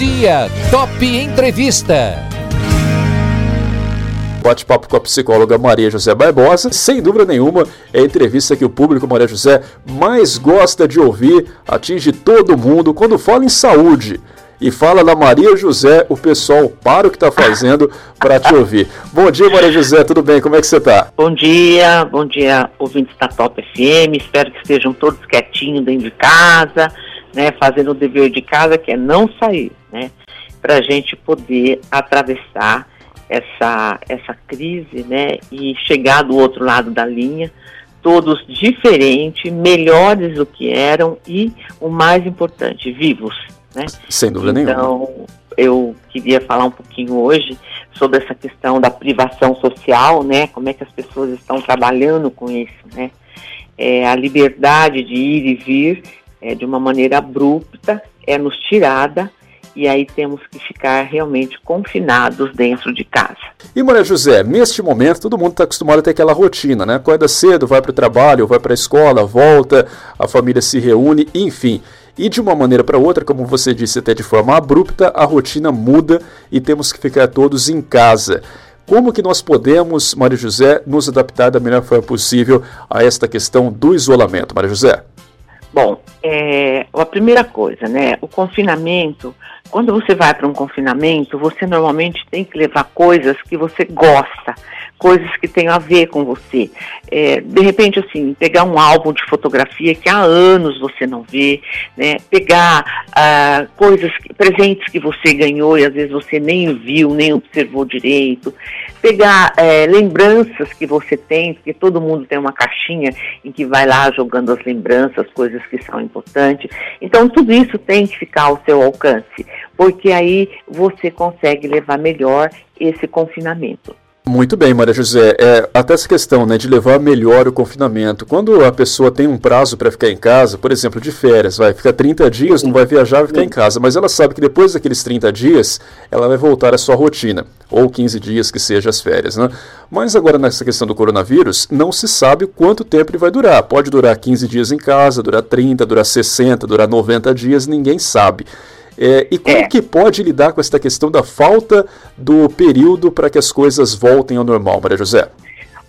dia, Top Entrevista. Bate-papo com a psicóloga Maria José Barbosa. Sem dúvida nenhuma, é a entrevista que o público Maria José mais gosta de ouvir, atinge todo mundo quando fala em saúde e fala na Maria José, o pessoal para o que está fazendo para te ouvir. Bom dia, Maria José, tudo bem? Como é que você está? Bom dia, bom dia, ouvintes da Top FM. Espero que estejam todos quietinhos dentro de casa, né, fazendo o dever de casa, que é não sair, né, para a gente poder atravessar essa, essa crise, né, e chegar do outro lado da linha todos diferentes, melhores do que eram e, o mais importante, vivos. Né? Sem dúvida então, nenhuma. Então, eu queria falar um pouquinho hoje sobre essa questão da privação social, né? Como é que as pessoas estão trabalhando com isso, né? É, a liberdade de ir e vir é, de uma maneira abrupta é nos tirada e aí temos que ficar realmente confinados dentro de casa. E Maria José, neste momento todo mundo está acostumado a ter aquela rotina, né? Acorda cedo, vai para o trabalho, vai para a escola, volta, a família se reúne, enfim. E de uma maneira para outra, como você disse até de forma abrupta, a rotina muda e temos que ficar todos em casa. Como que nós podemos, Maria José, nos adaptar da melhor forma possível a esta questão do isolamento, Maria José? Bom, é, a primeira coisa, né? O confinamento, quando você vai para um confinamento, você normalmente tem que levar coisas que você gosta coisas que tenham a ver com você. É, de repente, assim, pegar um álbum de fotografia que há anos você não vê, né? Pegar ah, coisas, presentes que você ganhou e às vezes você nem viu, nem observou direito. Pegar é, lembranças que você tem, porque todo mundo tem uma caixinha em que vai lá jogando as lembranças, coisas que são importantes. Então, tudo isso tem que ficar ao seu alcance, porque aí você consegue levar melhor esse confinamento. Muito bem, Maria José. É, até essa questão né, de levar melhor o confinamento. Quando a pessoa tem um prazo para ficar em casa, por exemplo, de férias, vai ficar 30 dias, não vai viajar, vai ficar em casa, mas ela sabe que depois daqueles 30 dias, ela vai voltar à sua rotina, ou 15 dias que seja as férias. Né? Mas agora, nessa questão do coronavírus, não se sabe quanto tempo ele vai durar. Pode durar 15 dias em casa, durar 30, durar 60, durar 90 dias, ninguém sabe. É, e como é. que pode lidar com essa questão da falta do período para que as coisas voltem ao normal, Maria José?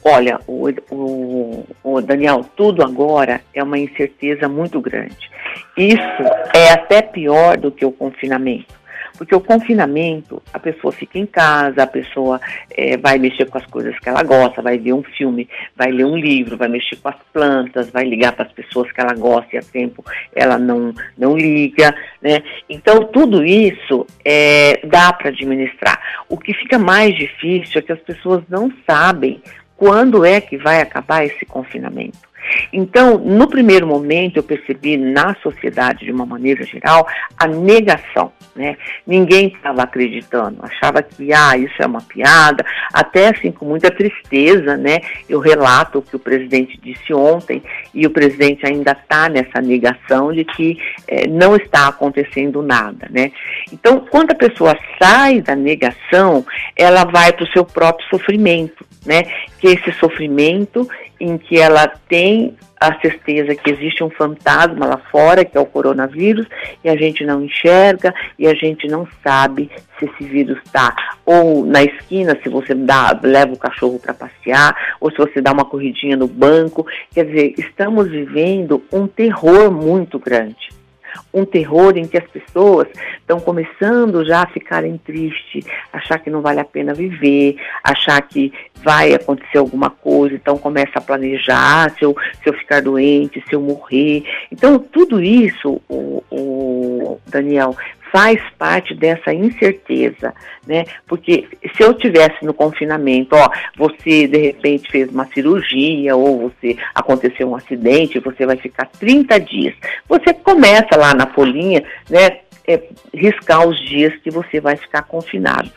Olha, o, o, o, Daniel, tudo agora é uma incerteza muito grande. Isso é até pior do que o confinamento. Porque o confinamento, a pessoa fica em casa, a pessoa é, vai mexer com as coisas que ela gosta, vai ver um filme, vai ler um livro, vai mexer com as plantas, vai ligar para as pessoas que ela gosta e há tempo ela não, não liga, né? Então, tudo isso é, dá para administrar. O que fica mais difícil é que as pessoas não sabem quando é que vai acabar esse confinamento. Então, no primeiro momento, eu percebi na sociedade, de uma maneira geral, a negação. Né? Ninguém estava acreditando, achava que ah, isso é uma piada, até assim com muita tristeza, né? Eu relato o que o presidente disse ontem, e o presidente ainda está nessa negação de que eh, não está acontecendo nada. Né? Então, quando a pessoa sai da negação, ela vai para o seu próprio sofrimento, né? Que esse sofrimento em que ela tem a certeza que existe um fantasma lá fora, que é o coronavírus, e a gente não enxerga e a gente não sabe se esse vírus está ou na esquina, se você dá, leva o cachorro para passear, ou se você dá uma corridinha no banco. Quer dizer, estamos vivendo um terror muito grande um terror em que as pessoas estão começando já a ficarem tristes, achar que não vale a pena viver, achar que vai acontecer alguma coisa, então começa a planejar se eu, se eu ficar doente, se eu morrer. Então, tudo isso, o, o Daniel, faz parte dessa incerteza, né? Porque se eu tivesse no confinamento, ó, você de repente fez uma cirurgia ou você aconteceu um acidente, você vai ficar 30 dias. Você começa lá na folhinha, né? É, riscar os dias que você vai ficar confinado.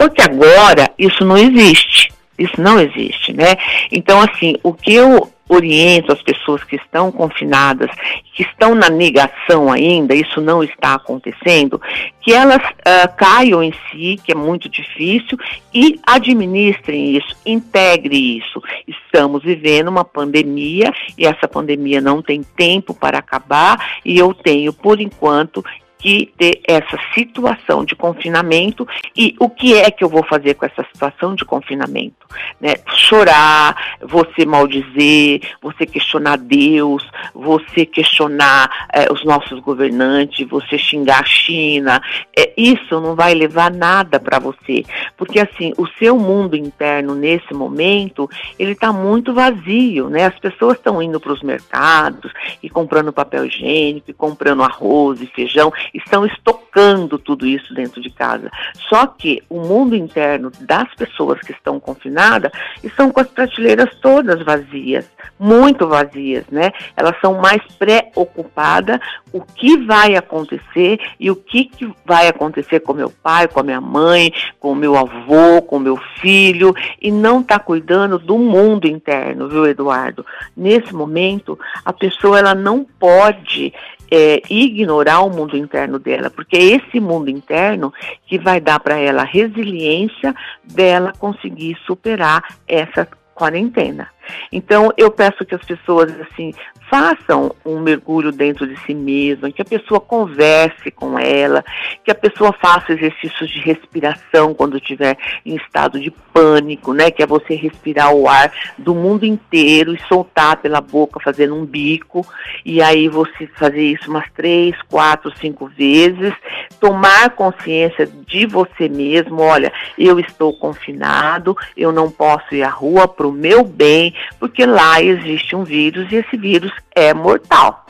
Só que agora isso não existe. Isso não existe, né? Então, assim, o que eu oriento as pessoas que estão confinadas, que estão na negação ainda, isso não está acontecendo, que elas uh, caiam em si, que é muito difícil, e administrem isso, integre isso. Estamos vivendo uma pandemia e essa pandemia não tem tempo para acabar, e eu tenho, por enquanto, que ter essa situação de confinamento e o que é que eu vou fazer com essa situação de confinamento, né? Chorar, você maldizer, você questionar Deus, você questionar é, os nossos governantes, você xingar a China, é, isso não vai levar nada para você, porque assim o seu mundo interno nesse momento ele está muito vazio, né? As pessoas estão indo para os mercados e comprando papel higiênico, e comprando arroz e feijão estão estocando tudo isso dentro de casa. Só que o mundo interno das pessoas que estão confinadas estão com as prateleiras todas vazias, muito vazias, né? Elas são mais preocupadas o que vai acontecer e o que, que vai acontecer com meu pai, com a minha mãe, com meu avô, com meu filho, e não está cuidando do mundo interno, viu, Eduardo? Nesse momento, a pessoa ela não pode é, ignorar o mundo interno dela, porque é esse mundo interno que vai dar para ela a resiliência dela conseguir superar essa quarentena. Então, eu peço que as pessoas, assim, façam um mergulho dentro de si mesma, que a pessoa converse com ela, que a pessoa faça exercícios de respiração quando estiver em estado de pânico, né? Que é você respirar o ar do mundo inteiro e soltar pela boca, fazendo um bico, e aí você fazer isso umas três, quatro, cinco vezes, tomar consciência de você mesmo, olha, eu estou confinado, eu não posso ir à rua para o meu bem, porque lá existe um vírus e esse vírus é mortal.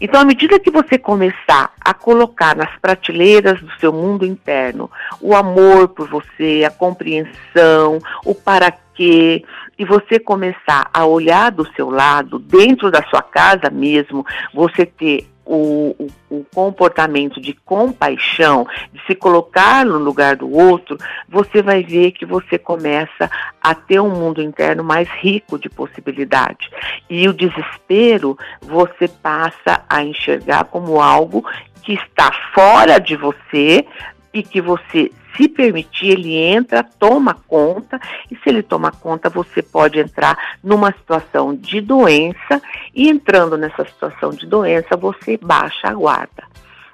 Então, à medida que você começar a colocar nas prateleiras do seu mundo interno o amor por você, a compreensão, o para quê, e você começar a olhar do seu lado, dentro da sua casa mesmo, você ter o, o, o, comportamento de compaixão, de se colocar no lugar do outro, você vai ver que você começa a ter um mundo interno mais rico de possibilidades. E o desespero você passa a enxergar como algo que está fora de você, e que você, se permitir, ele entra, toma conta, e se ele toma conta, você pode entrar numa situação de doença, e entrando nessa situação de doença, você baixa a guarda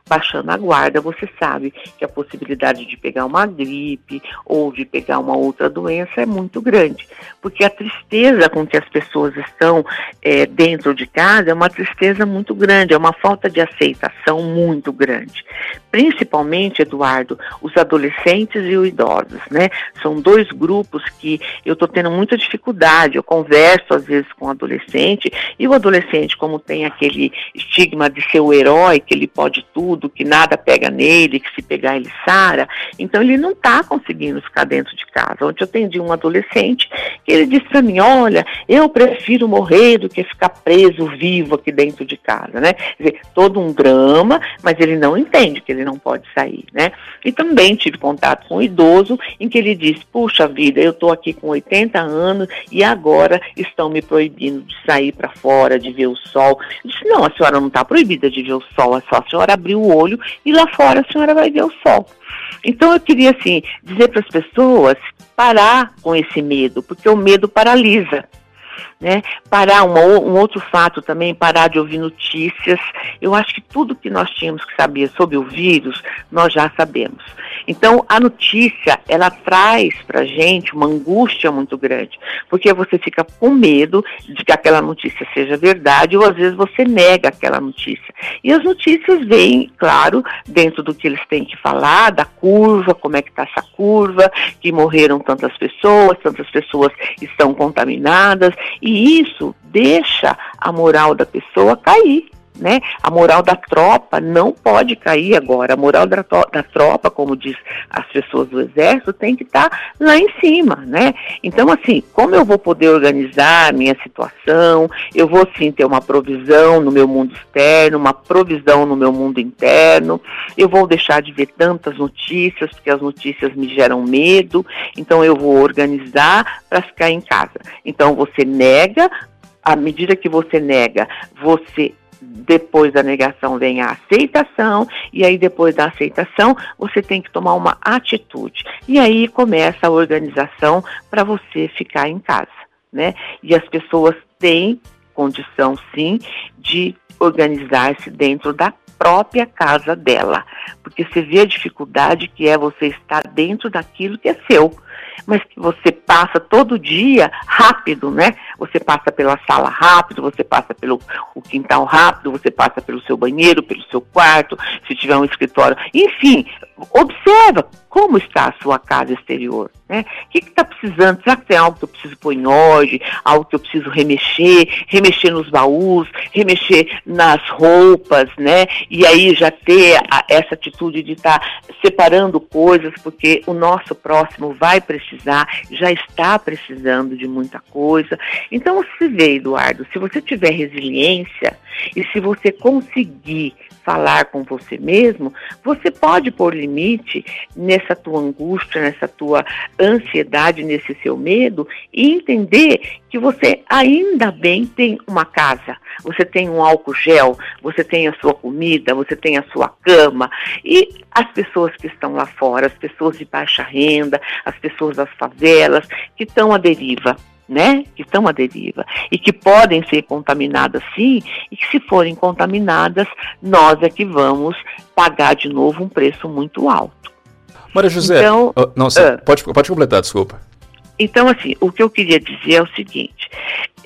baixando a guarda, você sabe que a possibilidade de pegar uma gripe ou de pegar uma outra doença é muito grande. Porque a tristeza com que as pessoas estão é, dentro de casa é uma tristeza muito grande, é uma falta de aceitação muito grande. Principalmente, Eduardo, os adolescentes e os idosos, né? São dois grupos que eu estou tendo muita dificuldade. Eu converso às vezes com o adolescente e o adolescente, como tem aquele estigma de ser o herói, que ele pode tudo, tudo, que nada pega nele, que se pegar ele sara. Então ele não está conseguindo ficar dentro de casa. Ontem eu atendi um adolescente que ele disse para mim, olha, eu prefiro morrer do que ficar preso vivo aqui dentro de casa, né? Quer dizer, todo um drama, mas ele não entende que ele não pode sair, né? E também tive contato com um idoso em que ele disse, puxa vida, eu estou aqui com 80 anos e agora estão me proibindo de sair para fora, de ver o sol. Eu disse, não, a senhora não está proibida de ver o sol, é a senhora abrir o o olho e lá fora a senhora vai ver o sol. Então eu queria assim dizer para as pessoas parar com esse medo, porque o medo paralisa. Né? Parar uma, um outro fato também, parar de ouvir notícias. Eu acho que tudo que nós tínhamos que saber sobre o vírus, nós já sabemos. Então, a notícia, ela traz para gente uma angústia muito grande, porque você fica com medo de que aquela notícia seja verdade ou às vezes você nega aquela notícia. E as notícias vêm, claro, dentro do que eles têm que falar, da curva, como é que está essa curva, que morreram tantas pessoas, tantas pessoas estão contaminadas, e isso deixa a moral da pessoa cair né? A moral da tropa não pode cair agora. A moral da, da tropa, como diz as pessoas do exército, tem que estar tá lá em cima, né? Então, assim, como eu vou poder organizar minha situação? Eu vou sim ter uma provisão no meu mundo externo, uma provisão no meu mundo interno. Eu vou deixar de ver tantas notícias, porque as notícias me geram medo. Então, eu vou organizar para ficar em casa. Então, você nega à medida que você nega, você depois da negação vem a aceitação, e aí depois da aceitação você tem que tomar uma atitude. E aí começa a organização para você ficar em casa, né? E as pessoas têm condição sim de organizar-se dentro da própria casa dela, porque você vê a dificuldade que é você estar dentro daquilo que é seu mas que você passa todo dia rápido, né? Você passa pela sala rápido, você passa pelo o quintal rápido, você passa pelo seu banheiro, pelo seu quarto, se tiver um escritório. Enfim, observa como está a sua casa exterior. Né? O que está precisando? Será que tem algo que eu preciso pôr em ordem? Algo que eu preciso remexer? Remexer nos baús, remexer nas roupas, né? E aí já ter a, essa atitude de estar tá separando coisas, porque o nosso próximo vai precisar, já está precisando de muita coisa. Então, se vê, Eduardo, se você tiver resiliência e se você conseguir falar com você mesmo, você pode pôr limite nessa tua angústia, nessa tua ansiedade, nesse seu medo e entender que você ainda bem tem uma casa, você tem um álcool gel, você tem a sua comida, você tem a sua cama. E as pessoas que estão lá fora, as pessoas de baixa renda, as pessoas das favelas que estão à deriva né, que estão à deriva e que podem ser contaminadas sim, e que se forem contaminadas, nós é que vamos pagar de novo um preço muito alto. Maria José, então, uh, não, uh, pode, pode completar, desculpa. Então, assim, o que eu queria dizer é o seguinte,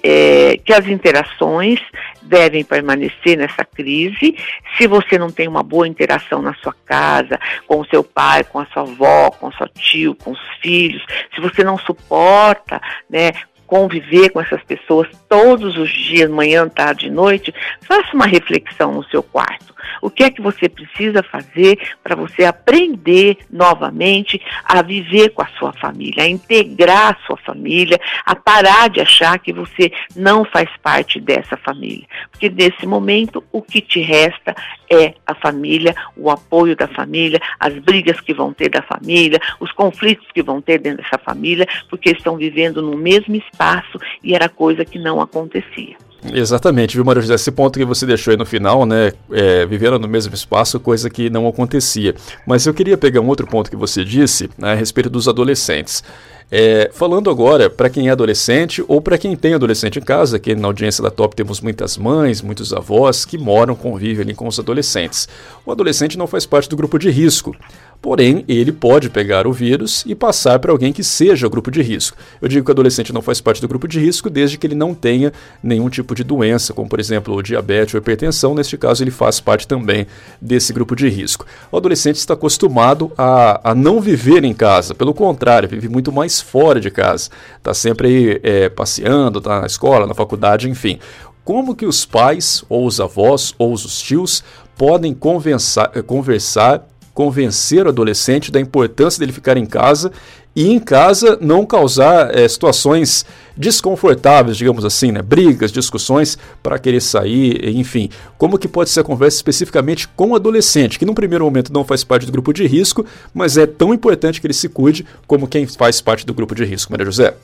é, que as interações devem permanecer nessa crise. Se você não tem uma boa interação na sua casa, com o seu pai, com a sua avó, com o seu tio, com os filhos, se você não suporta né, conviver com essas pessoas todos os dias, manhã, tarde e noite, faça uma reflexão no seu quarto. O que é que você precisa fazer para você aprender novamente a viver com a sua família, a integrar a sua família, a parar de achar que você não faz parte dessa família. Porque nesse momento o que te resta é a família, o apoio da família, as brigas que vão ter da família, os conflitos que vão ter dentro dessa família, porque estão vivendo no mesmo espaço e era coisa que não acontecia. Exatamente, viu, Maria José? Esse ponto que você deixou aí no final, né? É, vivendo no mesmo espaço, coisa que não acontecia. Mas eu queria pegar um outro ponto que você disse né, a respeito dos adolescentes. É, falando agora para quem é adolescente ou para quem tem adolescente em casa, que na audiência da Top temos muitas mães, muitos avós que moram, convivem ali com os adolescentes. O adolescente não faz parte do grupo de risco. Porém, ele pode pegar o vírus e passar para alguém que seja o grupo de risco. Eu digo que o adolescente não faz parte do grupo de risco desde que ele não tenha nenhum tipo de doença, como por exemplo o diabetes ou hipertensão. Neste caso, ele faz parte também desse grupo de risco. O adolescente está acostumado a, a não viver em casa, pelo contrário, vive muito mais fora de casa. Está sempre aí é, passeando, está na escola, na faculdade, enfim como que os pais, ou os avós, ou os tios podem conversar, conversar convencer o adolescente da importância dele ficar em casa e em casa não causar é, situações desconfortáveis, digamos assim, né? brigas, discussões para querer sair, enfim. Como que pode ser a conversa especificamente com o adolescente, que num primeiro momento não faz parte do grupo de risco, mas é tão importante que ele se cuide como quem faz parte do grupo de risco, Maria José?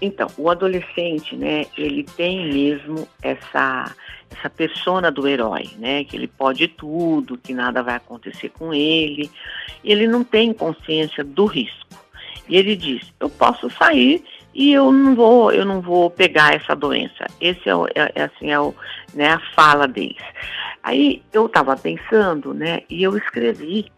Então, o adolescente, né, ele tem mesmo essa essa persona do herói, né? Que ele pode tudo, que nada vai acontecer com ele. Ele não tem consciência do risco. E ele diz: "Eu posso sair e eu não vou, eu não vou pegar essa doença". Esse é, o, é, é assim é o, né, a fala deles. Aí eu estava pensando, né? E eu escrevi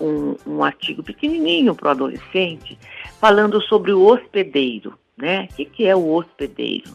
um, um artigo pequenininho para o adolescente falando sobre o hospedeiro, né? O que, que é o hospedeiro?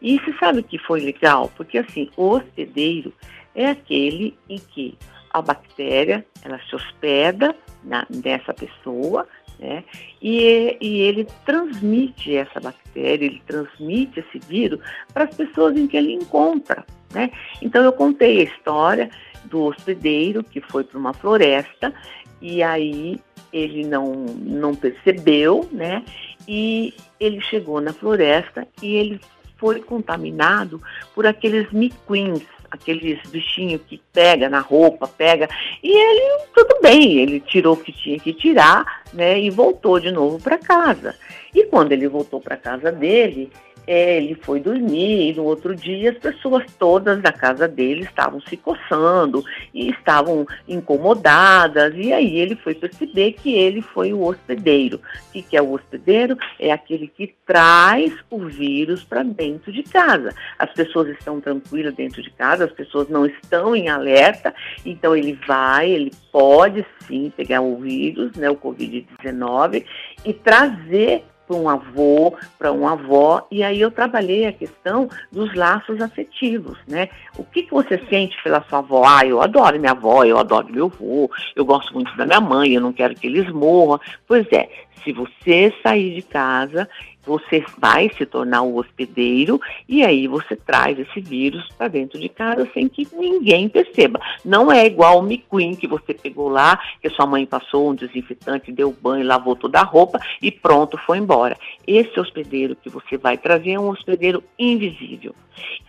E você sabe que foi legal? Porque assim, o hospedeiro é aquele em que a bactéria ela se hospeda na, nessa pessoa, né? E, e ele transmite essa bactéria, ele transmite esse vírus para as pessoas em que ele encontra, né? Então eu contei a história do hospedeiro que foi para uma floresta e aí ele não, não percebeu, né? E ele chegou na floresta e ele foi contaminado por aqueles miquins, aqueles bichinhos que pega na roupa, pega. E ele, tudo bem, ele tirou o que tinha que tirar, né? E voltou de novo para casa. E quando ele voltou para casa dele, ele foi dormir e no outro dia as pessoas todas da casa dele estavam se coçando e estavam incomodadas. E aí ele foi perceber que ele foi o hospedeiro. O que, que é o hospedeiro? É aquele que traz o vírus para dentro de casa. As pessoas estão tranquilas dentro de casa, as pessoas não estão em alerta, então ele vai, ele pode sim pegar o vírus, né, o Covid-19, e trazer para um avô, para uma avó, e aí eu trabalhei a questão dos laços afetivos, né? O que, que você sente pela sua avó? Ah, eu adoro minha avó, eu adoro meu avô, eu gosto muito da minha mãe, eu não quero que eles morram. Pois é, se você sair de casa você vai se tornar o hospedeiro e aí você traz esse vírus para dentro de casa sem que ninguém perceba. Não é igual o miquim que você pegou lá, que sua mãe passou um desinfetante, deu banho, lavou toda a roupa e pronto, foi embora. Esse hospedeiro que você vai trazer é um hospedeiro invisível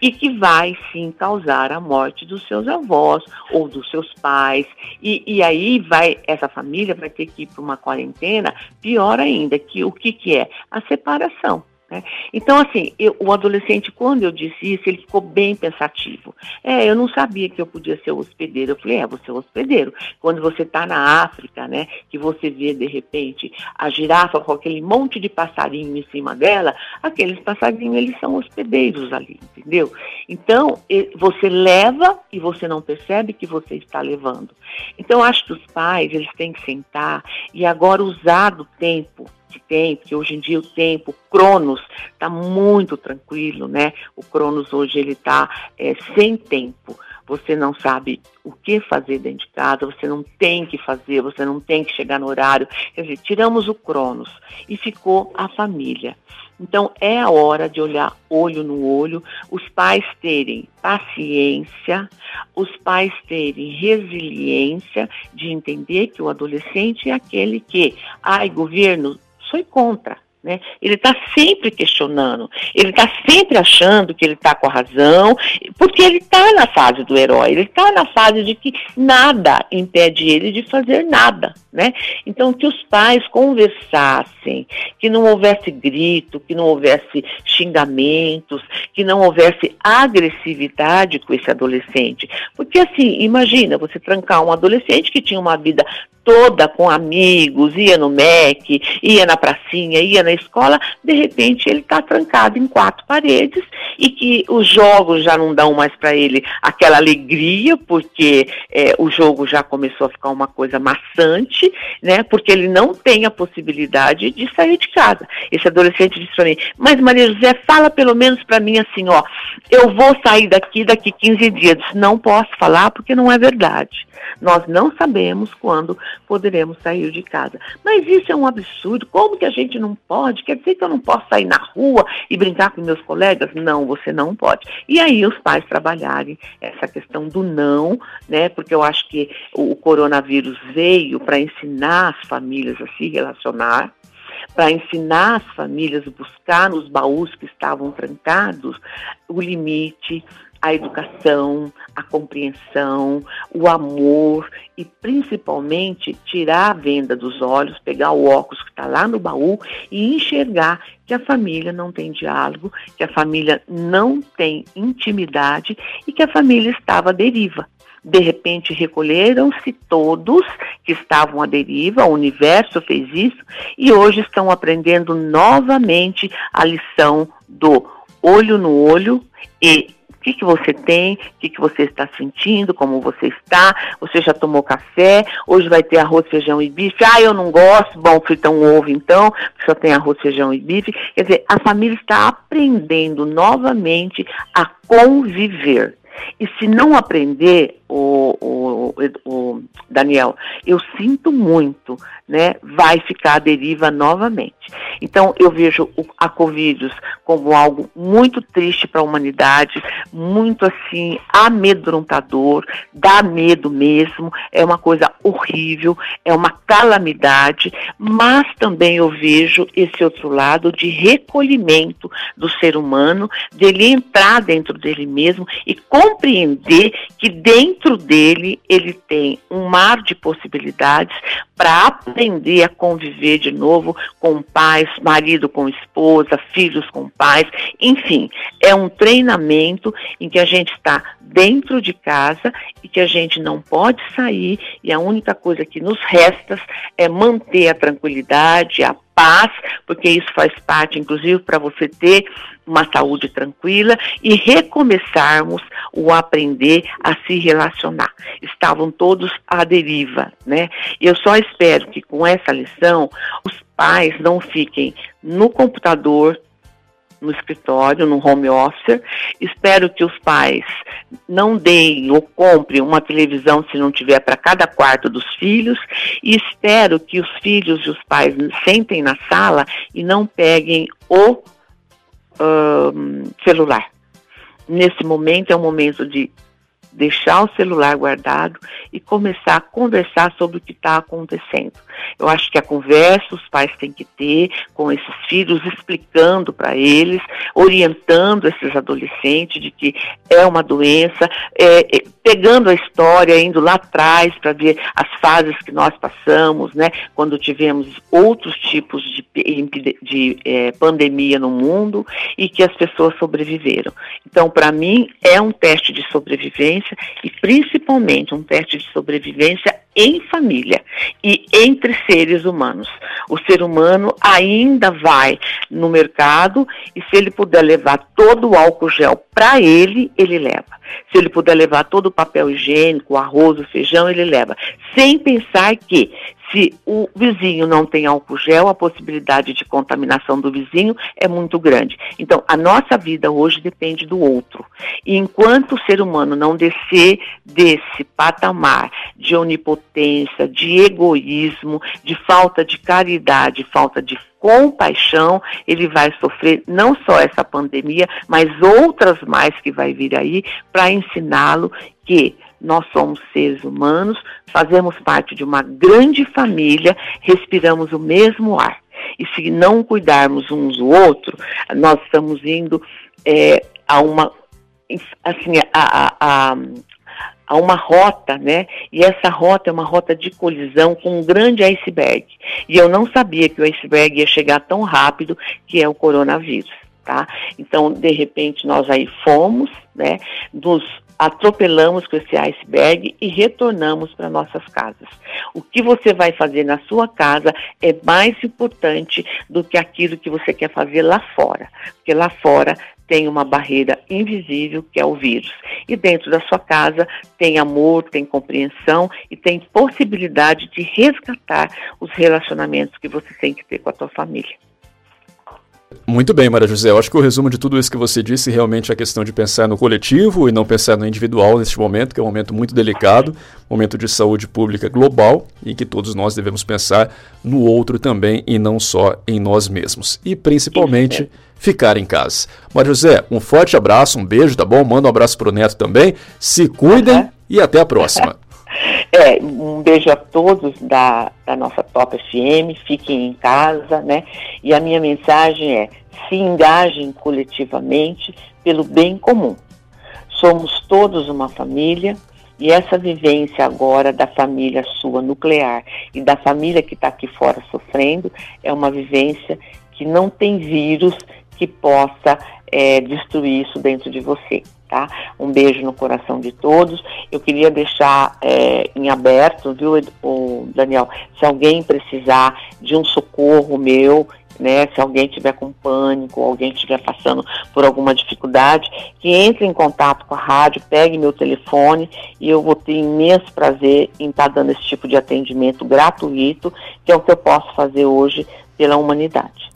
e que vai sim causar a morte dos seus avós ou dos seus pais. E, e aí vai essa família vai ter que ir para uma quarentena, pior ainda, que o que, que é? A separação. Né? Então, assim, eu, o adolescente, quando eu disse isso, ele ficou bem pensativo. É, eu não sabia que eu podia ser hospedeiro. Eu falei, é, você é hospedeiro. Quando você está na África, né, que você vê, de repente, a girafa com aquele monte de passarinho em cima dela, aqueles passarinhos, eles são hospedeiros ali, entendeu? Então, você leva e você não percebe que você está levando. Então, acho que os pais, eles têm que sentar e agora usar do tempo que tem, porque hoje em dia o tempo, o Cronos, está muito tranquilo, né? O Cronos hoje ele está é, sem tempo. Você não sabe o que fazer dentro de casa, você não tem que fazer, você não tem que chegar no horário. Quer dizer, tiramos o Cronos e ficou a família. Então é a hora de olhar olho no olho, os pais terem paciência, os pais terem resiliência de entender que o adolescente é aquele que, ai, governo, sou contra. Né? Ele está sempre questionando, ele está sempre achando que ele está com a razão, porque ele está na fase do herói, ele está na fase de que nada impede ele de fazer nada. Né? Então, que os pais conversassem, que não houvesse grito, que não houvesse xingamentos, que não houvesse agressividade com esse adolescente. Porque, assim, imagina você trancar um adolescente que tinha uma vida toda com amigos, ia no MEC, ia na pracinha, ia na escola, de repente ele está trancado em quatro paredes e que os jogos já não dão mais para ele aquela alegria, porque é, o jogo já começou a ficar uma coisa maçante, né? Porque ele não tem a possibilidade de sair de casa. Esse adolescente disse para mim, mas Maria José, fala pelo menos para mim assim, ó, eu vou sair daqui daqui 15 dias. Não posso falar porque não é verdade. Nós não sabemos quando poderemos sair de casa. Mas isso é um absurdo. Como que a gente não pode? Quer dizer que eu não posso sair na rua e brincar com meus colegas? Não, você não pode. E aí os pais trabalharem essa questão do não, né? Porque eu acho que o coronavírus veio para ensinar as famílias a se relacionar para ensinar as famílias a buscar nos baús que estavam trancados o limite, a educação, a compreensão, o amor e principalmente tirar a venda dos olhos, pegar o óculos que está lá no baú e enxergar que a família não tem diálogo, que a família não tem intimidade e que a família estava à deriva. De repente recolheram-se todos que estavam à deriva, o universo fez isso e hoje estão aprendendo novamente a lição do olho no olho e que, que você tem, o que, que você está sentindo, como você está, você já tomou café, hoje vai ter arroz, feijão e bife, ah, eu não gosto, bom, frita um ovo então, só tem arroz, feijão e bife. Quer dizer, a família está aprendendo novamente a conviver. E se não aprender, o, o, o, Daniel, eu sinto muito, né? Vai ficar à deriva novamente. Então, eu vejo a Covid como algo muito triste para a humanidade, muito assim, amedrontador, dá medo mesmo, é uma coisa horrível, é uma calamidade, mas também eu vejo esse outro lado de recolhimento do ser humano, dele entrar dentro dele mesmo e com compreender que dentro dele ele tem um mar de possibilidades para aprender a conviver de novo com pais, marido com esposa, filhos com pais, enfim, é um treinamento em que a gente está dentro de casa e que a gente não pode sair e a única coisa que nos resta é manter a tranquilidade, a paz, porque isso faz parte, inclusive, para você ter uma saúde tranquila e recomeçarmos o aprender a se relacionar. Estavam todos à deriva, né? Eu só espero que com essa lição os pais não fiquem no computador no escritório, no home office. Espero que os pais não deem ou comprem uma televisão se não tiver para cada quarto dos filhos e espero que os filhos e os pais sentem na sala e não peguem o uh, celular. Nesse momento é um momento de deixar o celular guardado e começar a conversar sobre o que está acontecendo. Eu acho que a conversa os pais têm que ter com esses filhos, explicando para eles, orientando esses adolescentes de que é uma doença, é, é, pegando a história, indo lá atrás para ver as fases que nós passamos, né, quando tivemos outros tipos de, de, é, pandemia no mundo e que as pessoas sobreviveram. Então, para mim, é um teste de sobrevivência e principalmente um teste de sobrevivência em família e entre seres humanos. O ser humano ainda vai no mercado e se ele puder levar todo o álcool gel para ele, ele leva. Se ele puder levar todo o papel higiênico, o arroz, o feijão, ele leva. Sem pensar que se o vizinho não tem álcool gel, a possibilidade de contaminação do vizinho é muito grande. Então, a nossa vida hoje depende do outro. E enquanto o ser humano não descer desse patamar de onipotência, de egoísmo, de falta de caridade, falta de compaixão, ele vai sofrer não só essa pandemia, mas outras mais que vai vir aí, para ensiná-lo que nós somos seres humanos, fazemos parte de uma grande família, respiramos o mesmo ar. E se não cuidarmos uns do outro, nós estamos indo é, a uma assim a, a, a uma rota, né? E essa rota é uma rota de colisão com um grande iceberg. E eu não sabia que o iceberg ia chegar tão rápido, que é o coronavírus, tá? Então, de repente, nós aí fomos, né? Nos atropelamos com esse iceberg e retornamos para nossas casas. O que você vai fazer na sua casa é mais importante do que aquilo que você quer fazer lá fora, porque lá fora tem uma barreira invisível que é o vírus. E dentro da sua casa tem amor, tem compreensão e tem possibilidade de resgatar os relacionamentos que você tem que ter com a sua família. Muito bem, Maria José. Eu acho que o resumo de tudo isso que você disse realmente é a questão de pensar no coletivo e não pensar no individual neste momento, que é um momento muito delicado, momento de saúde pública global, em que todos nós devemos pensar no outro também e não só em nós mesmos. E principalmente ficar em casa. Maria José, um forte abraço, um beijo, tá bom? Manda um abraço pro Neto também. Se cuidem uhum. e até a próxima. É, um beijo a todos da, da nossa Top FM, fiquem em casa, né? E a minha mensagem é: se engajem coletivamente pelo bem comum. Somos todos uma família e essa vivência agora da família sua nuclear e da família que está aqui fora sofrendo é uma vivência que não tem vírus que possa é, destruir isso dentro de você tá? Um beijo no coração de todos. Eu queria deixar é, em aberto, viu, o Daniel, se alguém precisar de um socorro meu, né, se alguém tiver com pânico, alguém estiver passando por alguma dificuldade, que entre em contato com a rádio, pegue meu telefone e eu vou ter imenso prazer em estar dando esse tipo de atendimento gratuito, que é o que eu posso fazer hoje pela humanidade.